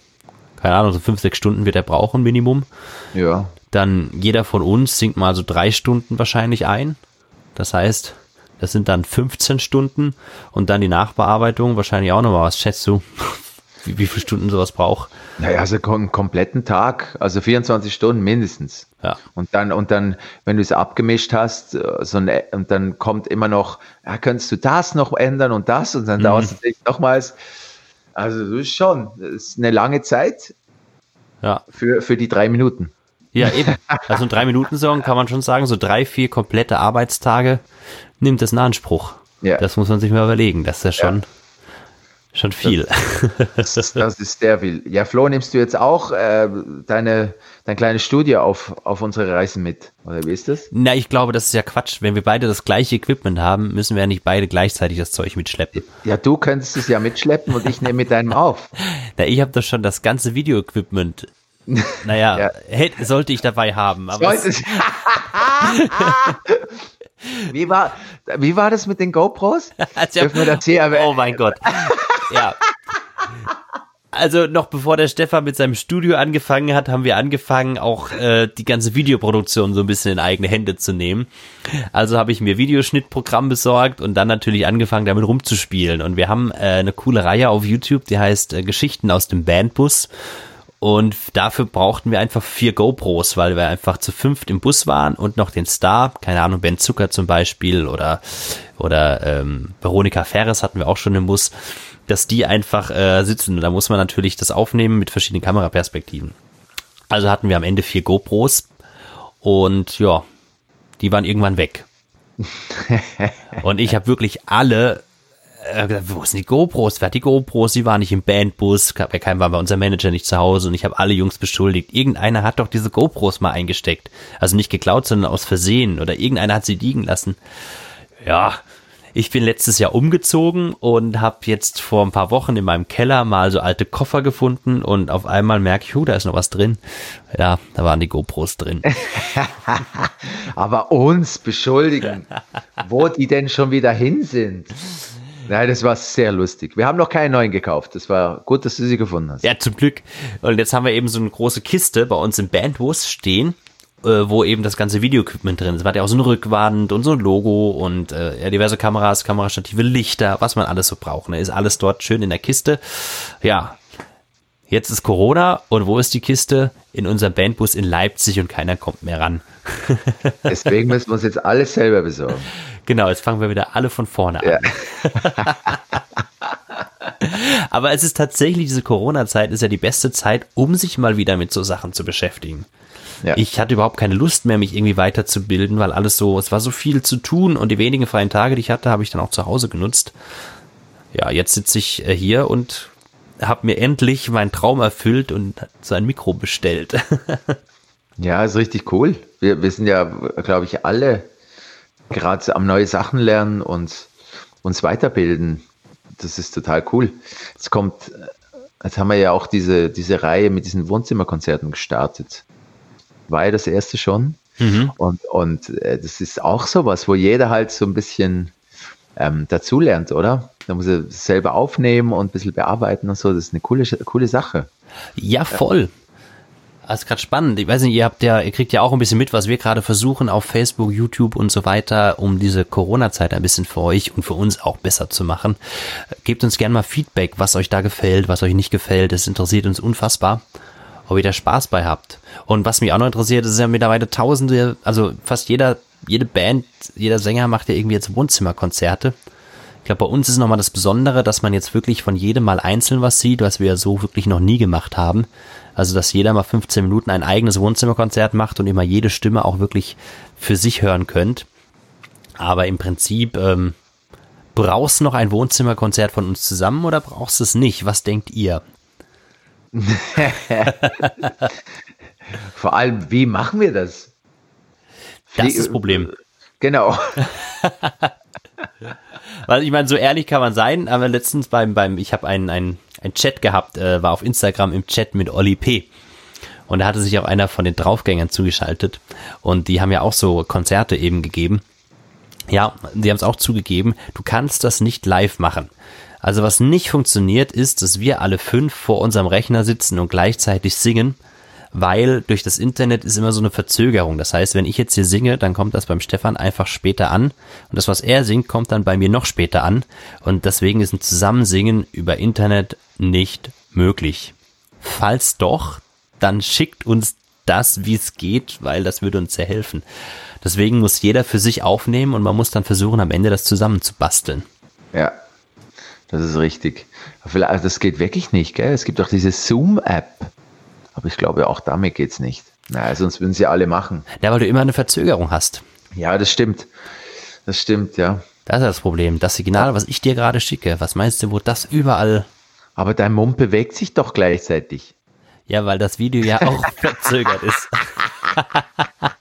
keine Ahnung, so fünf, sechs Stunden wird er brauchen, Minimum. Ja. Dann jeder von uns singt mal so drei Stunden wahrscheinlich ein. Das heißt, das sind dann 15 Stunden und dann die Nachbearbeitung wahrscheinlich auch nochmal. Was schätzt du? wie, wie viele Stunden sowas braucht. Naja, also einen kompletten Tag, also 24 Stunden mindestens. Ja. Und dann, und dann, wenn du es abgemischt hast, äh, so eine, und dann kommt immer noch, ja, könntest du das noch ändern und das, und dann mhm. dauert es nochmals. Also das ist schon, das ist eine lange Zeit ja. für, für die drei Minuten. Ja, eben. Also ein Drei-Minuten-Song kann man schon sagen, so drei, vier komplette Arbeitstage nimmt das in Anspruch. Ja. Das muss man sich mal überlegen. Das ist ja schon. Ja. Schon viel. Das, das, ist sehr viel. Ja, Flo, nimmst du jetzt auch äh, deine, dein kleines Studio auf, auf unsere Reisen mit? Oder wie ist das? Na, ich glaube, das ist ja Quatsch. Wenn wir beide das gleiche Equipment haben, müssen wir ja nicht beide gleichzeitig das Zeug mitschleppen. Ja, du könntest es ja mitschleppen und ich nehme mit deinem auf. Na, ich habe doch schon das ganze Video-Equipment. Naja, ja. hätte, sollte ich dabei haben. Aber wie, war, wie war das mit den GoPros? Dürfen wir das hier Oh mein Gott. Ja. Also noch bevor der Stefan mit seinem Studio angefangen hat, haben wir angefangen, auch äh, die ganze Videoproduktion so ein bisschen in eigene Hände zu nehmen. Also habe ich mir Videoschnittprogramm besorgt und dann natürlich angefangen, damit rumzuspielen. Und wir haben äh, eine coole Reihe auf YouTube, die heißt äh, Geschichten aus dem Bandbus. Und dafür brauchten wir einfach vier GoPros, weil wir einfach zu fünft im Bus waren und noch den Star, keine Ahnung, Ben Zucker zum Beispiel oder, oder ähm, Veronika Ferres hatten wir auch schon im Bus dass die einfach äh, sitzen. Da muss man natürlich das aufnehmen mit verschiedenen Kameraperspektiven. Also hatten wir am Ende vier GoPros und ja, die waren irgendwann weg. und ich habe wirklich alle äh, wo sind die GoPros? Wer hat die GoPros? Die waren nicht im Bandbus, bei keinem war bei unser Manager nicht zu Hause und ich habe alle Jungs beschuldigt. Irgendeiner hat doch diese GoPros mal eingesteckt. Also nicht geklaut, sondern aus Versehen. Oder irgendeiner hat sie liegen lassen. Ja, ich bin letztes Jahr umgezogen und habe jetzt vor ein paar Wochen in meinem Keller mal so alte Koffer gefunden und auf einmal merke ich, oh, da ist noch was drin. Ja, da waren die GoPros drin. Aber uns beschuldigen, wo die denn schon wieder hin sind. Nein, das war sehr lustig. Wir haben noch keinen neuen gekauft. Das war gut, dass du sie gefunden hast. Ja, zum Glück. Und jetzt haben wir eben so eine große Kiste bei uns im Bandbus stehen äh, wo eben das ganze Videoequipment drin ist. Es war ja auch so eine Rückwand und so ein Logo und äh, ja, diverse Kameras, Kamerastative, Lichter, was man alles so braucht. Ne? Ist alles dort schön in der Kiste. Ja, jetzt ist Corona und wo ist die Kiste? In unserem Bandbus in Leipzig und keiner kommt mehr ran. Deswegen müssen wir uns jetzt alles selber besorgen. Genau, jetzt fangen wir wieder alle von vorne an. Ja. Aber es ist tatsächlich, diese Corona-Zeit ist ja die beste Zeit, um sich mal wieder mit so Sachen zu beschäftigen. Ja. Ich hatte überhaupt keine Lust mehr, mich irgendwie weiterzubilden, weil alles so, es war so viel zu tun und die wenigen freien Tage, die ich hatte, habe ich dann auch zu Hause genutzt. Ja, jetzt sitze ich äh, hier und habe mir endlich meinen Traum erfüllt und so ein Mikro bestellt. ja, ist richtig cool. Wir, wir sind ja, glaube ich, alle gerade am neue Sachen lernen und uns weiterbilden. Das ist total cool. Es kommt, jetzt haben wir ja auch diese, diese Reihe mit diesen Wohnzimmerkonzerten gestartet war ja das erste schon. Mhm. Und, und äh, das ist auch sowas, wo jeder halt so ein bisschen ähm, dazulernt, oder? Da muss er selber aufnehmen und ein bisschen bearbeiten und so. Das ist eine coole, coole Sache. Ja, voll. Das ist gerade spannend. Ich weiß nicht, ihr habt ja, ihr kriegt ja auch ein bisschen mit, was wir gerade versuchen auf Facebook, YouTube und so weiter, um diese Corona-Zeit ein bisschen für euch und für uns auch besser zu machen. Gebt uns gerne mal Feedback, was euch da gefällt, was euch nicht gefällt. Das interessiert uns unfassbar ob ihr da Spaß bei habt. Und was mich auch noch interessiert, ist ja mittlerweile tausende, also fast jeder, jede Band, jeder Sänger macht ja irgendwie jetzt Wohnzimmerkonzerte. Ich glaube, bei uns ist nochmal das Besondere, dass man jetzt wirklich von jedem mal einzeln was sieht, was wir ja so wirklich noch nie gemacht haben. Also, dass jeder mal 15 Minuten ein eigenes Wohnzimmerkonzert macht und immer jede Stimme auch wirklich für sich hören könnt. Aber im Prinzip, ähm, brauchst du noch ein Wohnzimmerkonzert von uns zusammen oder brauchst du es nicht? Was denkt ihr? Vor allem, wie machen wir das? Das ist das Problem. Genau. Weil ich meine, so ehrlich kann man sein, aber letztens beim, beim ich habe einen, einen, einen Chat gehabt, äh, war auf Instagram im Chat mit Olli P. Und da hatte sich auch einer von den Draufgängern zugeschaltet. Und die haben ja auch so Konzerte eben gegeben. Ja, die haben es auch zugegeben, du kannst das nicht live machen. Also was nicht funktioniert ist, dass wir alle fünf vor unserem Rechner sitzen und gleichzeitig singen, weil durch das Internet ist immer so eine Verzögerung. Das heißt, wenn ich jetzt hier singe, dann kommt das beim Stefan einfach später an und das, was er singt, kommt dann bei mir noch später an und deswegen ist ein Zusammensingen über Internet nicht möglich. Falls doch, dann schickt uns das, wie es geht, weil das würde uns sehr helfen. Deswegen muss jeder für sich aufnehmen und man muss dann versuchen, am Ende das zusammenzubasteln. Ja, das ist richtig. Vielleicht, also das geht wirklich nicht, gell? Es gibt auch diese Zoom-App. Aber ich glaube, auch damit geht es nicht. Naja, sonst würden sie alle machen. Ja, weil du immer eine Verzögerung hast. Ja, das stimmt. Das stimmt, ja. Das ist das Problem. Das Signal, was ich dir gerade schicke, was meinst du, wo das überall. Aber dein Mund bewegt sich doch gleichzeitig. Ja, weil das Video ja auch verzögert ist.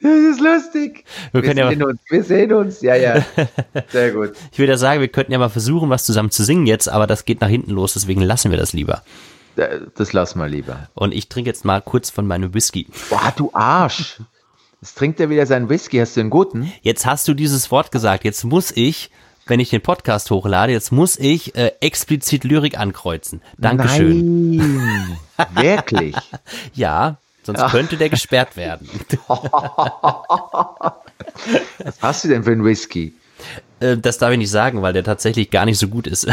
Das ist lustig. Wir, wir, sehen ja uns. wir sehen uns. Ja, ja. Sehr gut. Ich würde ja sagen, wir könnten ja mal versuchen, was zusammen zu singen jetzt, aber das geht nach hinten los, deswegen lassen wir das lieber. Das lassen wir lieber. Und ich trinke jetzt mal kurz von meinem Whisky. Boah, du Arsch. Jetzt trinkt er wieder seinen Whisky. Hast du einen guten? Jetzt hast du dieses Wort gesagt. Jetzt muss ich wenn ich den Podcast hochlade, jetzt muss ich äh, explizit Lyrik ankreuzen. Dankeschön. Nein, wirklich? ja, sonst könnte der gesperrt werden. Was hast du denn für einen Whisky? Äh, das darf ich nicht sagen, weil der tatsächlich gar nicht so gut ist.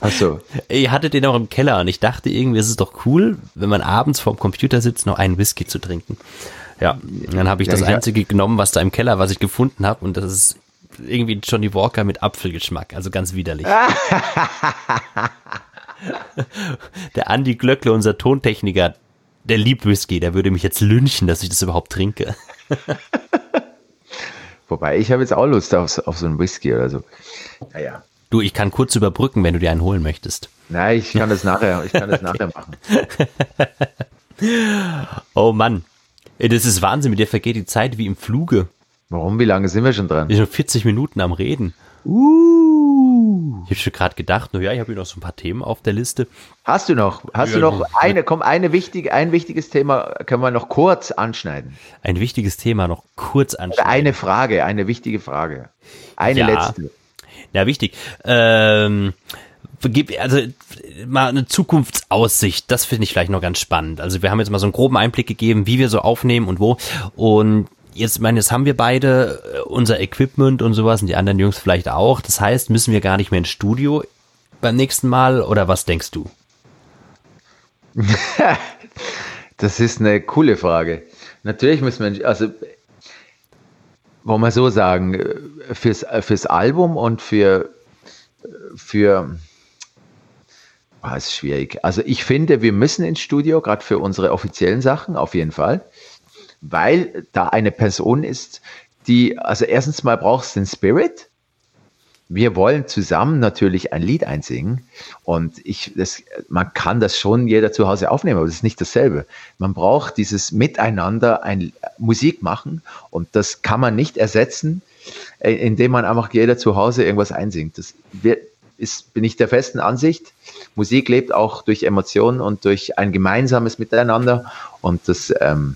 Ach so. Ich hatte den auch im Keller und ich dachte irgendwie, es ist doch cool, wenn man abends vorm Computer sitzt, noch einen Whisky zu trinken. Ja, und dann habe ich Ja, das einzige genommen, was da im Keller, was ich gefunden habe und das ist irgendwie Johnny Walker mit Apfelgeschmack, also ganz widerlich. der Andi Glöckle, unser Tontechniker, der liebt Whisky, der würde mich jetzt lynchen, dass ich das überhaupt trinke. Wobei, ich habe jetzt auch Lust auf, so- auf so einen Whisky oder so. Naja. Du, ich kann kurz überbrücken, wenn du dir einen holen möchtest. Nein, ich kann das nachher, ich kann das nachher machen. Oh Mann, das ist Wahnsinn, mit dir vergeht die Zeit wie im Fluge. Warum? Wie lange sind wir schon dran? Wir sind schon 40 Minuten am Reden. Uh. Ich habe schon gerade gedacht, naja, ich habe hier noch so ein paar Themen auf der Liste. Hast du noch? Hast Ja, du noch eine? Komm, eine wichtige, ein wichtiges Thema können wir noch kurz anschneiden. Ein wichtiges Thema noch kurz anschauen. Eine Frage, eine wichtige Frage. Eine Ja. letzte. Ja, wichtig. Ähm, also mal eine Zukunftsaussicht, das finde ich vielleicht noch ganz spannend. Also wir haben jetzt mal so einen groben Einblick gegeben, wie wir so aufnehmen und wo. Und jetzt, meine, jetzt haben wir beide äh, unser Equipment und sowas und die anderen Jungs vielleicht auch. Das heißt, müssen wir gar nicht mehr ins Studio beim nächsten Mal oder was denkst du? Das ist eine coole Frage. Natürlich müssen wir, also wollen wir so sagen, äh, fürs, äh, fürs Album und für, für ah, ist schwierig. Also ich finde, wir müssen ins Studio, gerade für unsere offiziellen Sachen, auf jeden Fall, weil da eine Person ist, die, also erstens mal brauchst du den Spirit. Wir wollen zusammen natürlich ein Lied einsingen und ich, das, man kann das schon jeder zu Hause aufnehmen, aber das ist nicht dasselbe. Man braucht dieses Miteinander ein Musik machen und das kann man nicht ersetzen, äh, indem man einfach jeder zu Hause irgendwas einsingt. Das wird, ist, bin ich der festen Ansicht. Musik lebt auch durch Emotionen und durch ein gemeinsames Miteinander und das, ähm,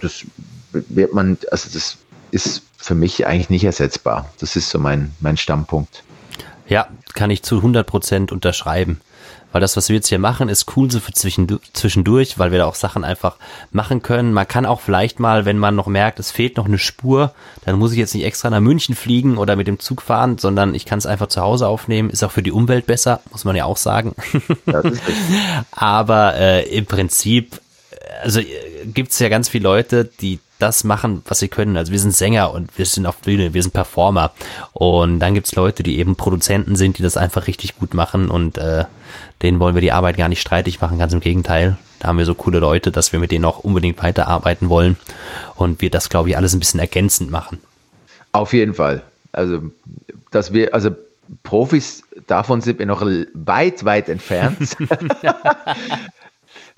das wird man, also das ist für mich eigentlich nicht ersetzbar. Das ist so mein, mein Standpunkt. Ja, kann ich zu 100% unterschreiben. Weil das, was wir jetzt hier machen, ist cool so für zwischendu- zwischendurch, weil wir da auch Sachen einfach machen können. Man kann auch vielleicht mal, wenn man noch merkt, es fehlt noch eine Spur, dann muss ich jetzt nicht extra nach München fliegen oder mit dem Zug fahren, sondern ich kann es einfach zu Hause aufnehmen. Ist auch für die Umwelt besser, muss man ja auch sagen. Ja. Aber äh, im Prinzip, also äh, gibt's ja ganz viele Leute, die das machen, was sie können. Also wir sind Sänger und wir sind auf Bühne, wir sind Performer. Und dann gibt's Leute, die eben Produzenten sind, die das einfach richtig gut machen und äh, denen wollen wir die Arbeit gar nicht streitig machen, ganz im Gegenteil. Da haben wir so coole Leute, dass wir mit denen auch unbedingt weiterarbeiten wollen und wir das, glaube ich, alles ein bisschen ergänzend machen. Auf jeden Fall. Also, dass wir, also Profis, davon sind wir noch weit, weit entfernt.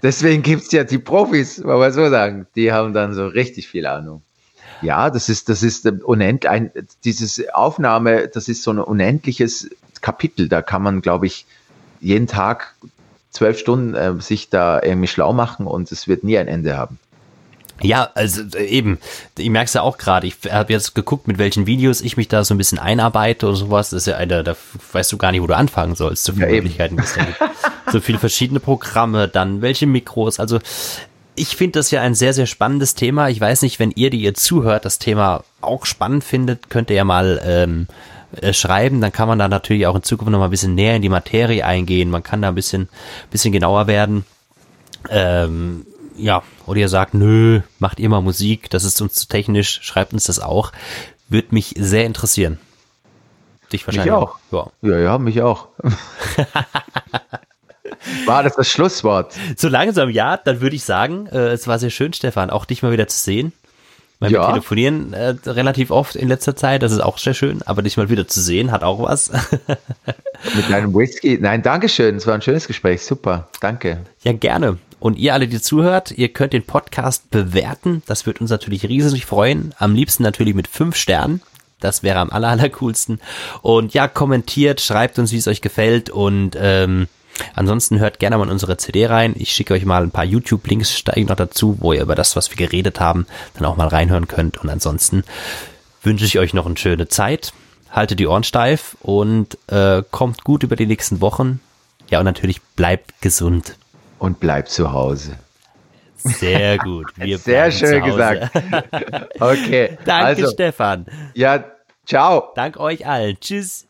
Deswegen gibt es ja die Profis, wollen wir so sagen. Die haben dann so richtig viel Ahnung. Ja, das ist, das ist unendlich, ein, dieses Aufnahme, das ist so ein unendliches Kapitel. Da kann man, glaube ich, jeden Tag zwölf Stunden äh, sich da irgendwie schlau machen und es wird nie ein Ende haben. Ja, also äh, eben, ich merk's ja auch gerade, ich habe jetzt geguckt, mit welchen Videos ich mich da so ein bisschen einarbeite oder sowas. Das ist ja eine, da weißt du gar nicht, wo du anfangen sollst. So viele Ja. Möglichkeiten gibt's da gibt. So viele verschiedene Programme, dann welche Mikros. Also ich finde das ja ein sehr, sehr spannendes Thema. Ich weiß nicht, wenn ihr, die ihr zuhört, das Thema auch spannend findet, könnt ihr ja mal ähm, äh, schreiben. Dann kann man da natürlich auch in Zukunft noch mal ein bisschen näher in die Materie eingehen. Man kann da ein bisschen, bisschen genauer werden. Ähm, ja, oder ihr sagt, nö, macht ihr mal Musik, das ist uns zu technisch, schreibt uns das auch. Würde mich sehr interessieren. Dich wahrscheinlich auch. Ja. Ja, ja, mich auch. War das das Schlusswort? So langsam ja, dann würde ich sagen, äh, es war sehr schön, Stefan, auch dich mal wieder zu sehen. Weil wir Ja. telefonieren äh, relativ oft in letzter Zeit, das ist auch sehr schön, aber dich mal wieder zu sehen, hat auch was. Mit deinem Whisky? Nein, Dankeschön. Es war ein schönes Gespräch. Super. Danke. Ja, gerne. Und ihr alle, die zuhört, ihr könnt den Podcast bewerten. Das wird uns natürlich riesig freuen. Am liebsten natürlich mit fünf Sternen. Das wäre am aller, allercoolsten. Und ja, kommentiert, schreibt uns, wie es euch gefällt. Und ähm, ansonsten hört gerne mal in unsere CD rein. Ich schicke euch mal ein paar YouTube-Links steige noch dazu, wo ihr über das, was wir geredet haben, dann auch mal reinhören könnt. Und ansonsten wünsche ich euch noch eine schöne Zeit. haltet die Ohren steif und äh, kommt gut über die nächsten Wochen. Ja, und natürlich bleibt gesund. Und bleibt zu Hause. Sehr gut. Wir Sehr schön gesagt. Okay. Danke, also, Stefan. Ja, ciao. Dank euch allen. Tschüss.